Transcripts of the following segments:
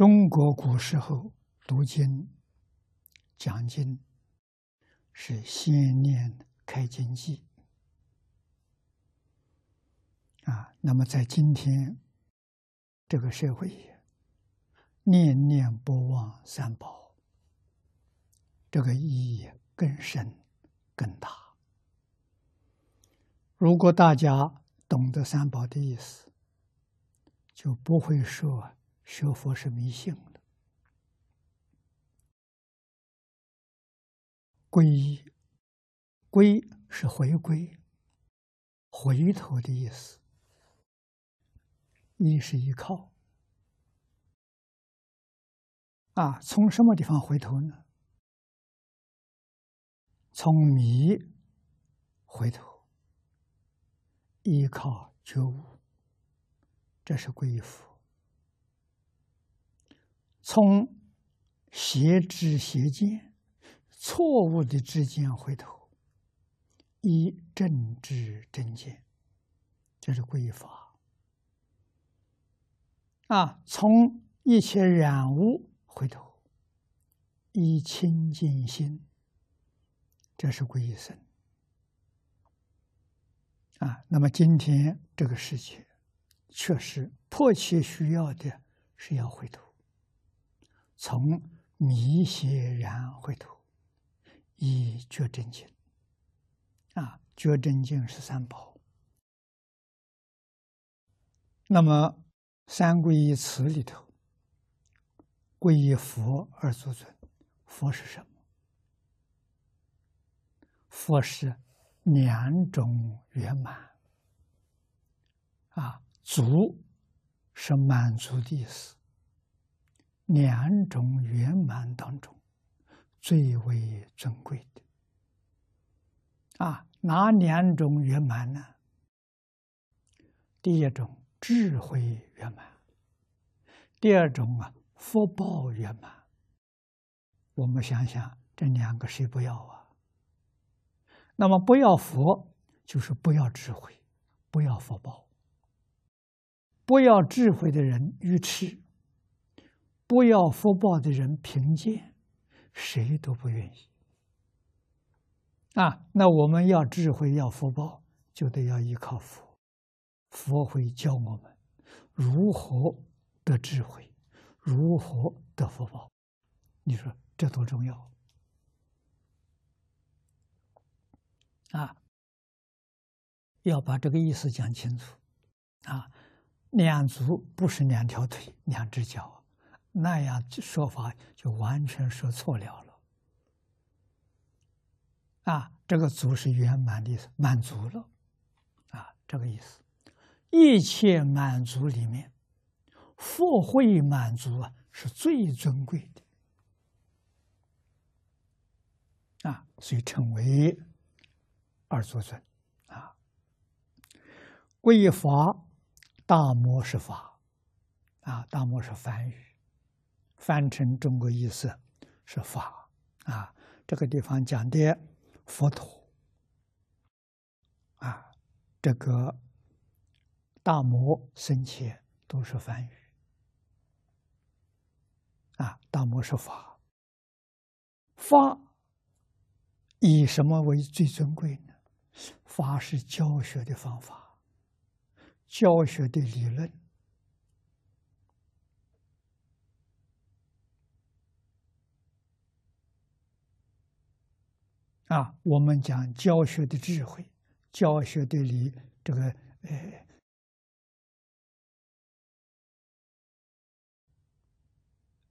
中国古时候读经、讲经是先念开经记啊。那么在今天这个社会，念念不忘三宝，这个意义更深、更大。如果大家懂得三宝的意思，就不会说。学佛是迷信的，皈依，归是回归、回头的意思。依是依靠，啊，从什么地方回头呢？从迷回头，依靠觉悟，这是皈依佛。从邪知邪见、错误的知见回头，以正知正见，这是归法。啊，从一切染污回头，以清净心，这是归生。啊，那么今天这个世界，确实迫切需要的是要回头。从迷邪然回头，以觉真经。啊，觉真经是三宝。那么三皈依词里头，皈依佛而作尊。佛是什么？佛是两种圆满。啊，足是满足的意思。两种圆满当中，最为尊贵的啊，哪两种圆满呢？第一种智慧圆满，第二种啊福报圆满。我们想想，这两个谁不要啊？那么不要佛，就是不要智慧，不要福报，不要智慧的人愚痴。不要福报的人贫贱，谁都不愿意。啊，那我们要智慧，要福报，就得要依靠佛。佛会教我们如何得智慧，如何得福报。你说这多重要啊！要把这个意思讲清楚。啊，两足不是两条腿，两只脚。那样说法就完全说错了了。啊，这个足是圆满的，满足了，啊，这个意思。一切满足里面，佛会满足啊，是最尊贵的。啊，所以称为二足尊。啊，归法大摩是法，啊，大摩是梵语。翻成中国意思是法啊，这个地方讲的佛陀啊，这个大摩僧伽都是梵语啊，大摩是法，法以什么为最尊贵呢？法是教学的方法，教学的理论。啊，我们讲教学的智慧，教学的理，这个呃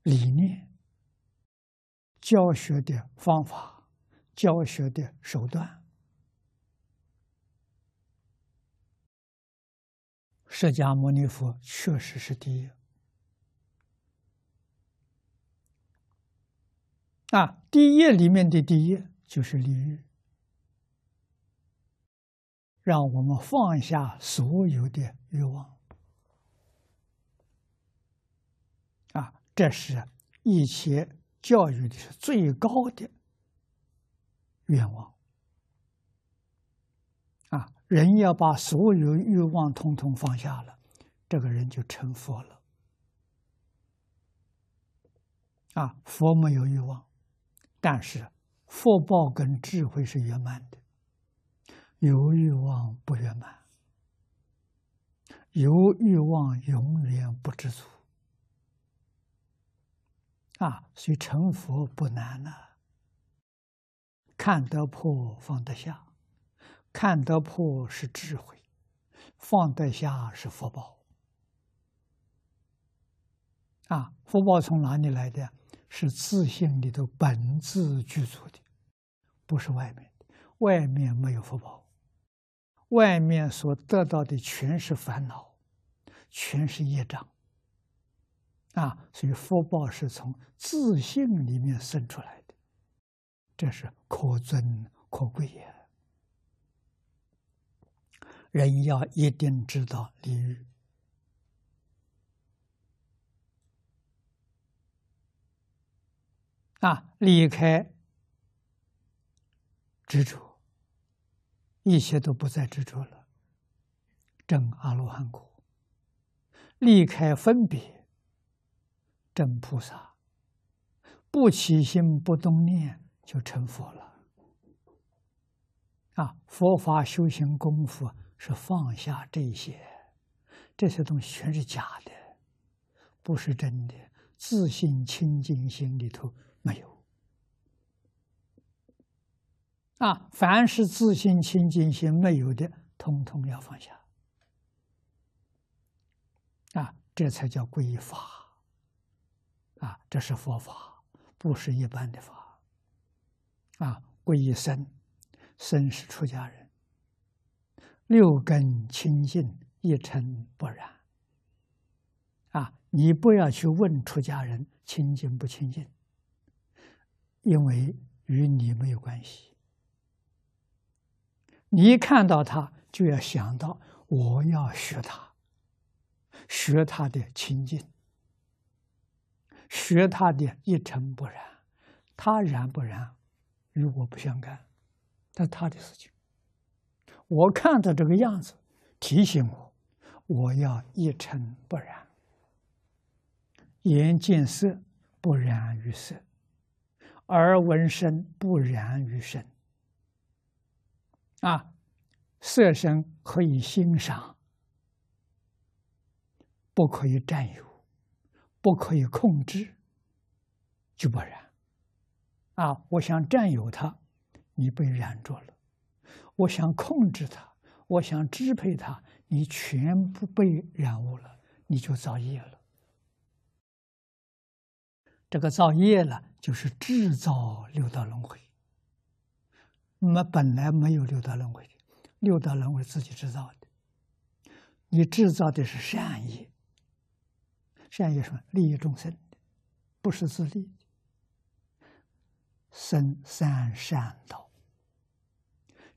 理念，教学的方法，教学的手段，释迦牟尼佛确实是第一。啊，第一里面的第一。就是利欲，让我们放下所有的欲望啊！这是一切教育的是最高的愿望啊！人要把所有欲望统统放下了，这个人就成佛了啊，佛没有欲望，但是福报跟智慧是圆满的，有欲望不圆满，有欲望永远不知足。啊，所以成佛不难呐，看得破，放得下，看得破是智慧，放得下是福报。啊，福报从哪里来的？是自信里头本自具足的，不是外面的。外面没有福报，外面所得到的全是烦恼，全是业障。啊，所以福报是从自信里面生出来的，这是可尊可贵也。人要一定知道礼。啊，离开执着，一切都不再执着了，证阿罗汉果；离开分别，证菩萨；不起心不动念，就成佛了。啊，佛法修行功夫是放下这些，这些东西全是假的，不是真的。自信清净心里头。没有啊！凡是自信清净心没有的，通通要放下啊！这才叫皈依法啊！这是佛法，不是一般的法啊！皈依僧，僧是出家人，六根清净，一尘不染啊！你不要去问出家人清净不清净。因为与你没有关系，你一看到他就要想到我要学他，学他的清净，学他的一尘不染，他染不染与我不相干，那他的事情。我看到这个样子，提醒我我要一尘不染，眼见色不染于色。而闻声不染于声，啊，色身可以欣赏，不可以占有，不可以控制，就不染。啊，我想占有它，你被染着了；我想控制它，我想支配它，你全部被染污了，你就造业了。这个造业了，就是制造六道轮回。那么本来没有六道轮回的，六道轮回自己制造的。你制造的是善业，善业什么？利益众生的，不是自利。生三善道。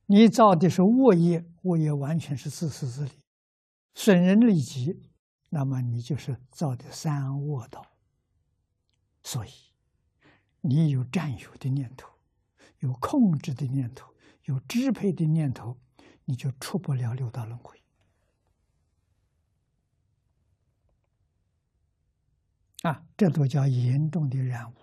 你造的是恶业，恶业完全是自私自利，损人利己，那么你就是造的三恶道。所以，你有占有的念头，有控制的念头，有支配的念头，你就出不了六道轮回。啊，这都叫严重的染污。